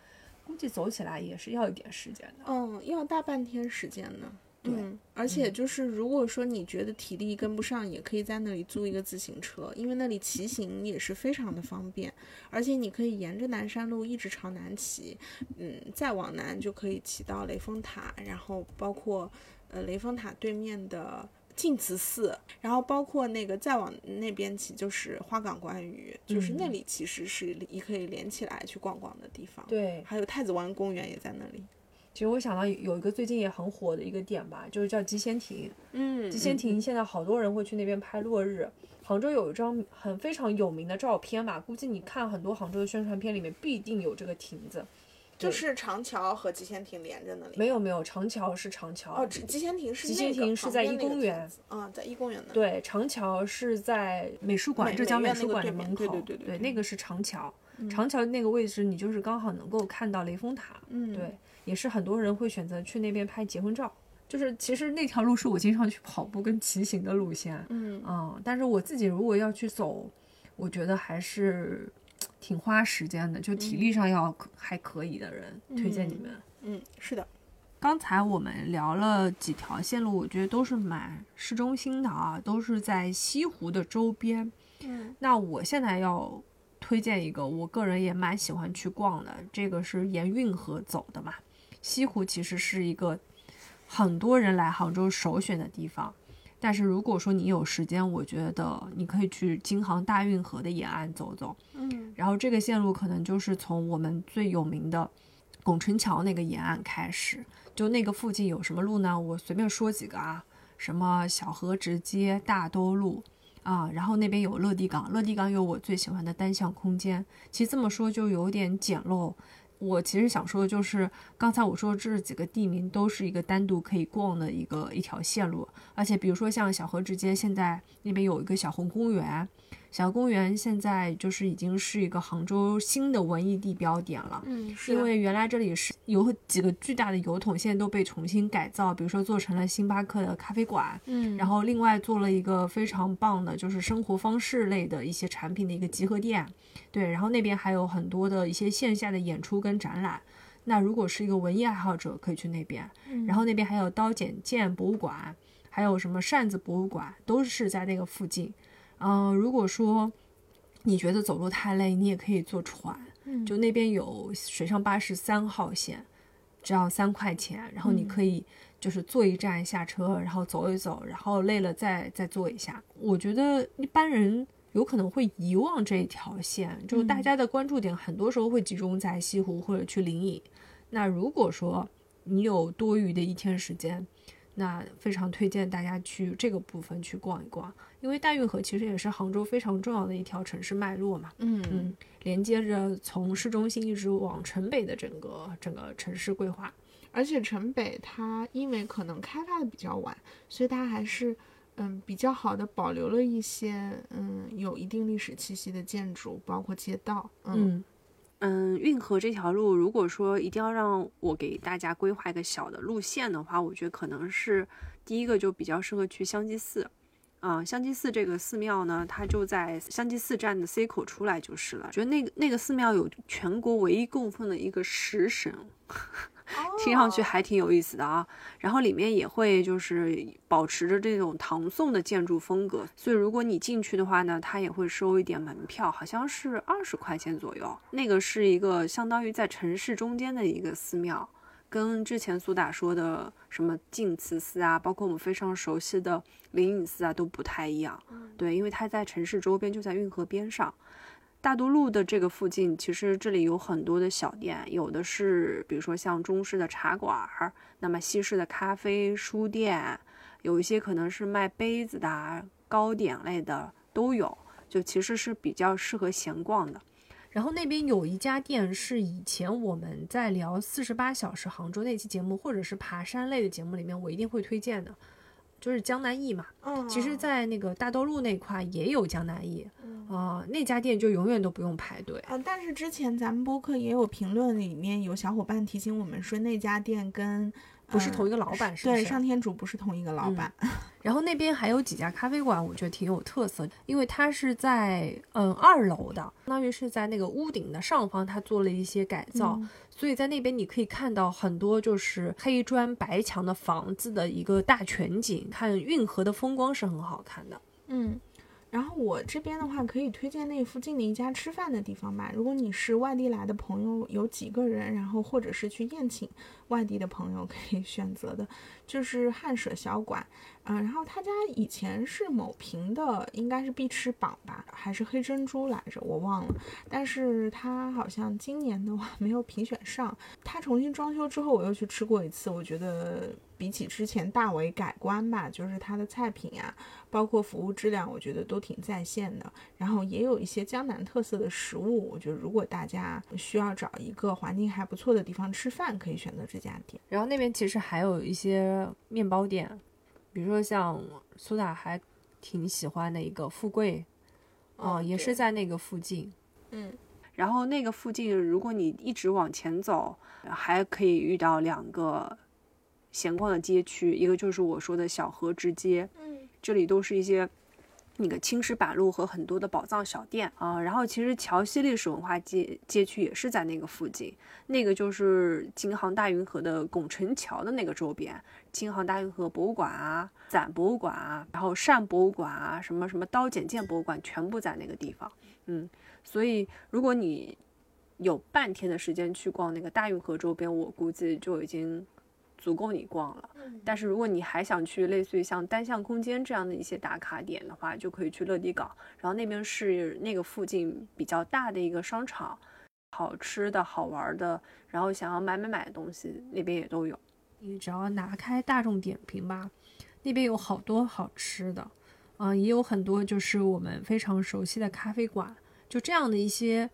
估计走起来也是要一点时间的。嗯，要大半天时间呢。对，而且就是如果说你觉得体力跟不上，也可以在那里租一个自行车，因为那里骑行也是非常的方便。而且你可以沿着南山路一直朝南骑，嗯，再往南就可以骑到雷峰塔，然后包括呃雷峰塔对面的净慈寺，然后包括那个再往那边骑就是花港观鱼，就是那里其实是也可以连起来去逛逛的地方。对，还有太子湾公园也在那里。其实我想到有一个最近也很火的一个点吧，就是叫集贤亭。嗯，集贤亭现在好多人会去那边拍落日。杭州有一张很非常有名的照片吧，估计你看很多杭州的宣传片里面必定有这个亭子。就是长桥和集贤亭连着那里。没有没有，长桥是长桥。哦，集贤亭是集贤亭是在一公园。嗯，在一公园的。对，长桥是在美术馆，浙江美术馆的门口。对对对，对那个是长桥。长桥那个位置，你就是刚好能够看到雷峰塔。嗯，对。也是很多人会选择去那边拍结婚照，就是其实那条路是我经常去跑步跟骑行的路线，嗯嗯，但是我自己如果要去走，我觉得还是挺花时间的，就体力上要还可以的人，推荐你们。嗯，是的。刚才我们聊了几条线路，我觉得都是蛮市中心的啊，都是在西湖的周边。嗯，那我现在要推荐一个，我个人也蛮喜欢去逛的，这个是沿运河走的嘛。西湖其实是一个很多人来杭州首选的地方，但是如果说你有时间，我觉得你可以去京杭大运河的沿岸走走。嗯，然后这个线路可能就是从我们最有名的拱宸桥那个沿岸开始，就那个附近有什么路呢？我随便说几个啊，什么小河直街、大都路啊，然后那边有乐地港，乐地港有我最喜欢的单向空间。其实这么说就有点简陋。我其实想说的就是，刚才我说这几个地名都是一个单独可以逛的一个一条线路，而且比如说像小河之间，现在那边有一个小红公园。小公园现在就是已经是一个杭州新的文艺地标点了，嗯，是因。为原来这里是有几个巨大的油桶，现在都被重新改造，比如说做成了星巴克的咖啡馆，嗯，然后另外做了一个非常棒的，就是生活方式类的一些产品的一个集合店，对，然后那边还有很多的一些线下的演出跟展览，那如果是一个文艺爱好者可以去那边，然后那边还有刀剪剑博物馆，还有什么扇子博物馆，都是在那个附近。嗯，如果说你觉得走路太累，你也可以坐船，就那边有水上巴士三号线，只要三块钱，然后你可以就是坐一站下车，然后走一走，然后累了再再坐一下。我觉得一般人有可能会遗忘这一条线，就大家的关注点很多时候会集中在西湖或者去灵隐。那如果说你有多余的一天时间，那非常推荐大家去这个部分去逛一逛，因为大运河其实也是杭州非常重要的一条城市脉络嘛，嗯嗯，连接着从市中心一直往城北的整个整个城市规划。而且城北它因为可能开发的比较晚，所以它还是嗯比较好的保留了一些嗯有一定历史气息的建筑，包括街道，嗯。嗯，嗯运河这条路，如果说一定要让我给大家规划一个小的路线的话，我觉得可能是第一个就比较适合去香积寺。啊，香积寺这个寺庙呢，它就在香积寺站的 C 口出来就是了。觉得那个那个寺庙有全国唯一供奉的一个食神。听上去还挺有意思的啊，然后里面也会就是保持着这种唐宋的建筑风格，所以如果你进去的话呢，它也会收一点门票，好像是二十块钱左右。那个是一个相当于在城市中间的一个寺庙，跟之前苏打说的什么净慈寺啊，包括我们非常熟悉的灵隐寺啊都不太一样。对，因为它在城市周边，就在运河边上。大都路的这个附近，其实这里有很多的小店，有的是比如说像中式的茶馆儿，那么西式的咖啡书店，有一些可能是卖杯子的、糕点类的都有。就其实是比较适合闲逛的。然后那边有一家店是以前我们在聊四十八小时杭州那期节目，或者是爬山类的节目里面，我一定会推荐的，就是江南忆嘛。嗯，其实，在那个大兜路那块也有江南忆，啊，那家店就永远都不用排队啊。但是之前咱们播客也有评论，里面有小伙伴提醒我们说，那家店跟。不是同一个老板，是对上天主不是同一个老板。*laughs* 然后那边还有几家咖啡馆，我觉得挺有特色，因为它是在嗯二楼的，相当于是在那个屋顶的上方，它做了一些改造，所以在那边你可以看到很多就是黑砖白墙的房子的一个大全景，看运河的风光是很好看的。嗯。然后我这边的话，可以推荐那附近的一家吃饭的地方吧。如果你是外地来的朋友，有几个人，然后或者是去宴请外地的朋友，可以选择的，就是汉舍小馆。嗯，然后他家以前是某评的，应该是必吃榜吧，还是黑珍珠来着，我忘了。但是他好像今年的话没有评选上。他重新装修之后，我又去吃过一次，我觉得比起之前大为改观吧，就是他的菜品啊，包括服务质量，我觉得都挺在线的。然后也有一些江南特色的食物，我觉得如果大家需要找一个环境还不错的地方吃饭，可以选择这家店。然后那边其实还有一些面包店。比如说像苏打还挺喜欢的一个富贵，哦，也是在那个附近。嗯，然后那个附近，如果你一直往前走，还可以遇到两个闲逛的街区，一个就是我说的小河直街，嗯，这里都是一些。那个青石板路和很多的宝藏小店啊，然后其实桥西历史文化街街区也是在那个附近，那个就是京杭大运河的拱宸桥的那个周边，京杭大运河博物馆啊、展博物馆啊，然后善博物馆啊，什么什么刀剪剑博物馆，全部在那个地方。嗯，所以如果你有半天的时间去逛那个大运河周边，我估计就已经。足够你逛了，但是如果你还想去类似于像单向空间这样的一些打卡点的话，就可以去乐迪港，然后那边是那个附近比较大的一个商场，好吃的好玩的，然后想要买买买的东西，那边也都有。你只要拿开大众点评吧，那边有好多好吃的，啊，也有很多就是我们非常熟悉的咖啡馆，就这样的一些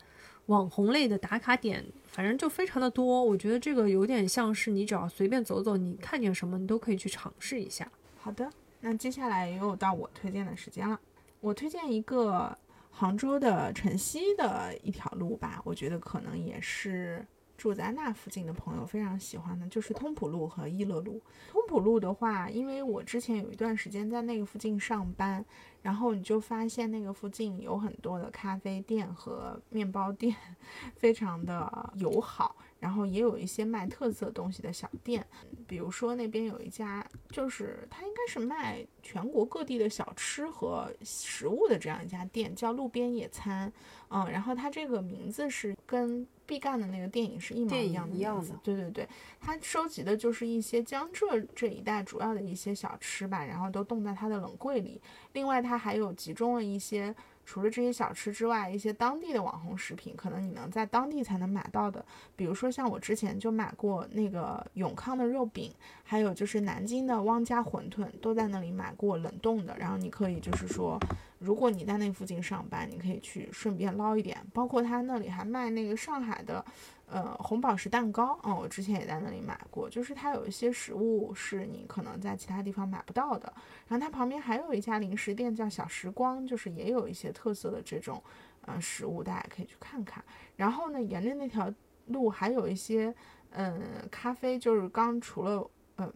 网红类的打卡点。反正就非常的多，我觉得这个有点像是你只要随便走走，你看见什么你都可以去尝试一下。好的，那接下来又到我推荐的时间了。我推荐一个杭州的城西的一条路吧，我觉得可能也是。住在那附近的朋友非常喜欢的，就是通普路和一乐路。通普路的话，因为我之前有一段时间在那个附近上班，然后你就发现那个附近有很多的咖啡店和面包店，*laughs* 非常的友好。然后也有一些卖特色东西的小店，比如说那边有一家，就是它应该是卖全国各地的小吃和食物的这样一家店，叫路边野餐。嗯，然后它这个名字是跟毕赣的那个电影是一模一样的样子。对对对，它收集的就是一些江浙这一带主要的一些小吃吧，然后都冻在它的冷柜里。另外，它还有集中了一些。除了这些小吃之外，一些当地的网红食品，可能你能在当地才能买到的，比如说像我之前就买过那个永康的肉饼，还有就是南京的汪家馄饨，都在那里买过冷冻的。然后你可以就是说，如果你在那附近上班，你可以去顺便捞一点。包括他那里还卖那个上海的。呃，红宝石蛋糕，嗯，我之前也在那里买过，就是它有一些食物是你可能在其他地方买不到的。然后它旁边还有一家零食店叫小时光，就是也有一些特色的这种，呃，食物，大家可以去看看。然后呢，沿着那条路还有一些，嗯，咖啡，就是刚除了，嗯，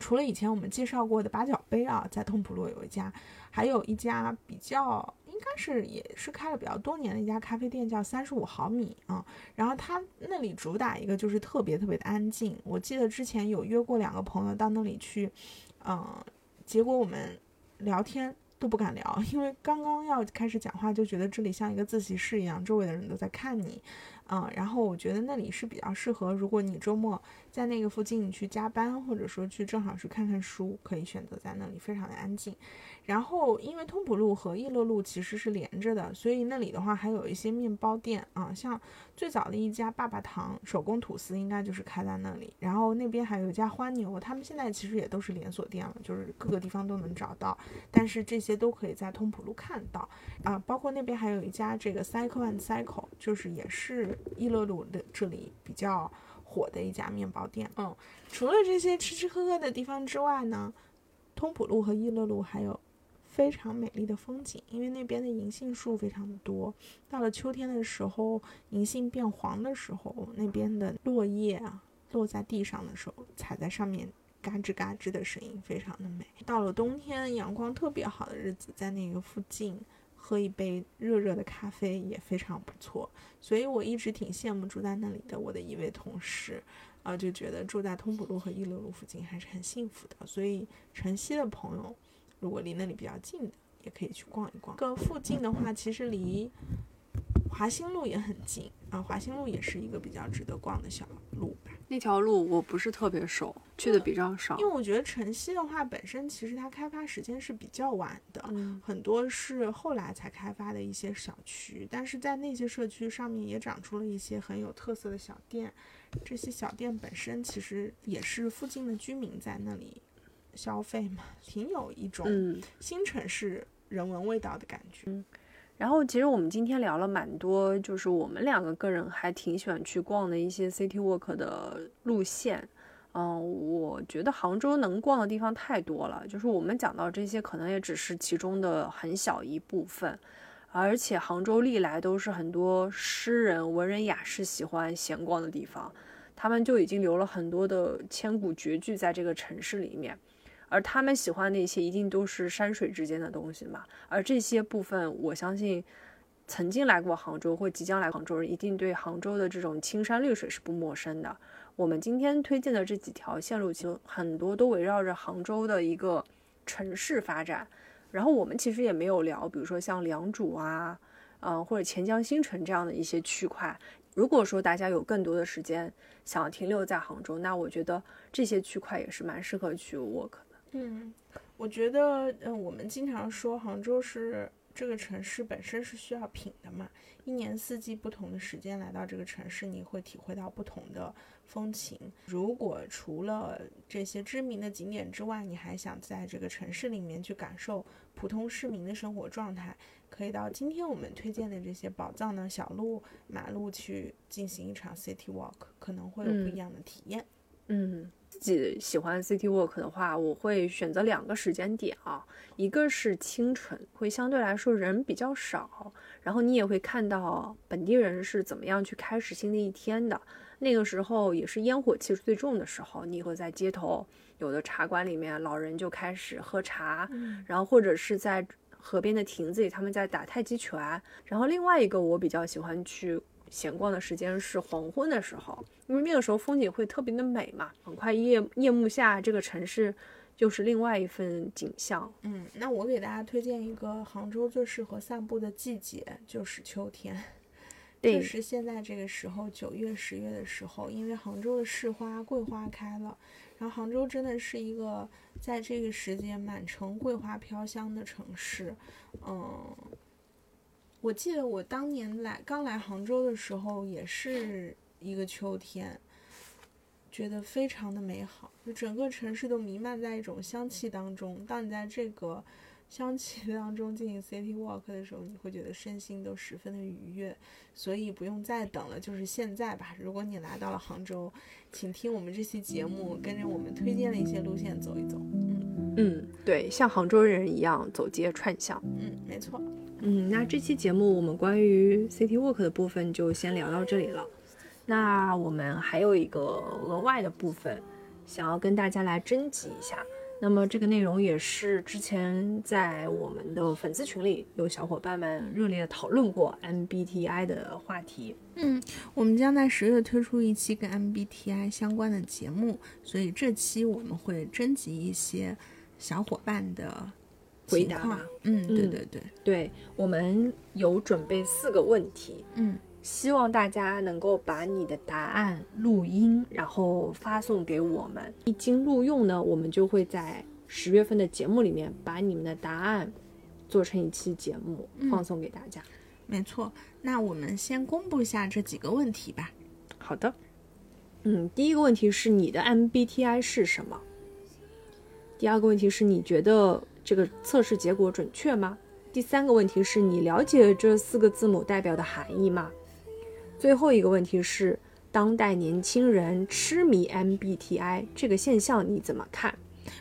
除了以前我们介绍过的八角杯啊，在通普路有一家，还有一家比较。但是也是开了比较多年的一家咖啡店，叫三十五毫米啊。然后他那里主打一个就是特别特别的安静。我记得之前有约过两个朋友到那里去，嗯，结果我们聊天都不敢聊，因为刚刚要开始讲话就觉得这里像一个自习室一样，周围的人都在看你。嗯，然后我觉得那里是比较适合，如果你周末在那个附近你去加班，或者说去正好去看看书，可以选择在那里，非常的安静。然后，因为通普路和易乐路其实是连着的，所以那里的话还有一些面包店啊，像最早的一家爸爸糖手工吐司应该就是开在那里。然后那边还有一家欢牛，他们现在其实也都是连锁店了，就是各个地方都能找到。但是这些都可以在通普路看到啊，包括那边还有一家这个 Cycle and Cycle，就是也是易乐路的这里比较火的一家面包店。嗯，除了这些吃吃喝喝的地方之外呢，通普路和益乐路还有。非常美丽的风景，因为那边的银杏树非常的多。到了秋天的时候，银杏变黄的时候，那边的落叶啊落在地上的时候，踩在上面嘎吱嘎吱的声音非常的美。到了冬天，阳光特别好的日子，在那个附近喝一杯热热的咖啡也非常不错。所以我一直挺羡慕住在那里的我的一位同事，啊，就觉得住在通普路和一乐路附近还是很幸福的。所以晨曦的朋友。如果离那里比较近的，也可以去逛一逛。个附近的话，其实离华兴路也很近啊。华兴路也是一个比较值得逛的小路吧。那条路我不是特别熟，去的比较少。因为我觉得城西的话，本身其实它开发时间是比较晚的，很多是后来才开发的一些小区。但是在那些社区上面也长出了一些很有特色的小店，这些小店本身其实也是附近的居民在那里。消费嘛，挺有一种新城市人文味道的感觉。嗯，然后其实我们今天聊了蛮多，就是我们两个个人还挺喜欢去逛的一些 City Walk 的路线。嗯，我觉得杭州能逛的地方太多了，就是我们讲到这些，可能也只是其中的很小一部分。而且杭州历来都是很多诗人、文人雅士喜欢闲逛的地方，他们就已经留了很多的千古绝句在这个城市里面。而他们喜欢那些一定都是山水之间的东西嘛？而这些部分，我相信曾经来过杭州或即将来杭州人一定对杭州的这种青山绿水是不陌生的。我们今天推荐的这几条线路，其实很多都围绕着杭州的一个城市发展。然后我们其实也没有聊，比如说像良渚啊，嗯，或者钱江新城这样的一些区块。如果说大家有更多的时间想停留在杭州，那我觉得这些区块也是蛮适合去 walk。嗯，我觉得，嗯，我们经常说杭州是这个城市本身是需要品的嘛。一年四季不同的时间来到这个城市，你会体会到不同的风情。如果除了这些知名的景点之外，你还想在这个城市里面去感受普通市民的生活状态，可以到今天我们推荐的这些宝藏的小路、马路去进行一场 city walk，可能会有不一样的体验。嗯。自己喜欢 city walk 的话，我会选择两个时间点啊，一个是清晨，会相对来说人比较少，然后你也会看到本地人是怎么样去开始新的一天的。那个时候也是烟火气最重的时候，你会在街头有的茶馆里面，老人就开始喝茶，然后或者是在河边的亭子里，他们在打太极拳。然后另外一个我比较喜欢去。闲逛的时间是黄昏的时候，因为那个时候风景会特别的美嘛。很快夜夜幕下，这个城市就是另外一份景象。嗯，那我给大家推荐一个杭州最适合散步的季节，就是秋天。对，是现在这个时候，九月、十月的时候，因为杭州的市花桂花开了，然后杭州真的是一个在这个时间满城桂花飘香的城市。嗯。我记得我当年来刚来杭州的时候，也是一个秋天，觉得非常的美好，就整个城市都弥漫在一种香气当中。当你在这个香气 *laughs* 当中进行 city walk 的时候，你会觉得身心都十分的愉悦。所以不用再等了，就是现在吧。如果你来到了杭州，请听我们这期节目，跟着我们推荐的一些路线走一走。嗯嗯，对，像杭州人一样走街串巷。嗯，没错。嗯，那这期节目我们关于 City Walk 的部分就先聊到这里了。那我们还有一个额外的部分，想要跟大家来征集一下。那么这个内容也是之前在我们的粉丝群里有小伙伴们热烈讨论过 MBTI 的话题。嗯，我们将在十月推出一期跟 MBTI 相关的节目，所以这期我们会征集一些小伙伴的。回答嘛，嗯，对对对对，我们有准备四个问题，嗯，希望大家能够把你的答案录音，然后发送给我们。一经录用呢，我们就会在十月份的节目里面把你们的答案做成一期节目放送给大家。没错，那我们先公布一下这几个问题吧。好的。嗯，第一个问题是你的 MBTI 是什么？第二个问题是你觉得这个测试结果准确吗？第三个问题是你了解这四个字母代表的含义吗？最后一个问题是当代年轻人痴迷 MBTI 这个现象你怎么看？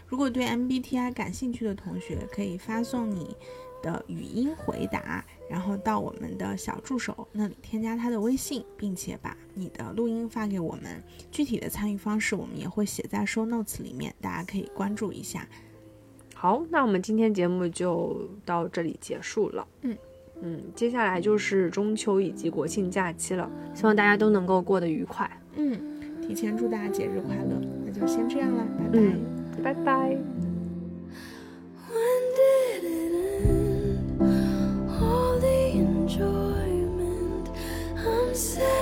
如果对 MBTI 感兴趣的同学，可以发送你。的语音回答，然后到我们的小助手那里添加他的微信，并且把你的录音发给我们。具体的参与方式我们也会写在 show notes 里面，大家可以关注一下。好，那我们今天节目就到这里结束了。嗯嗯，接下来就是中秋以及国庆假期了，希望大家都能够过得愉快。嗯，提前祝大家节日快乐。那就先这样了，拜拜，拜拜。Say.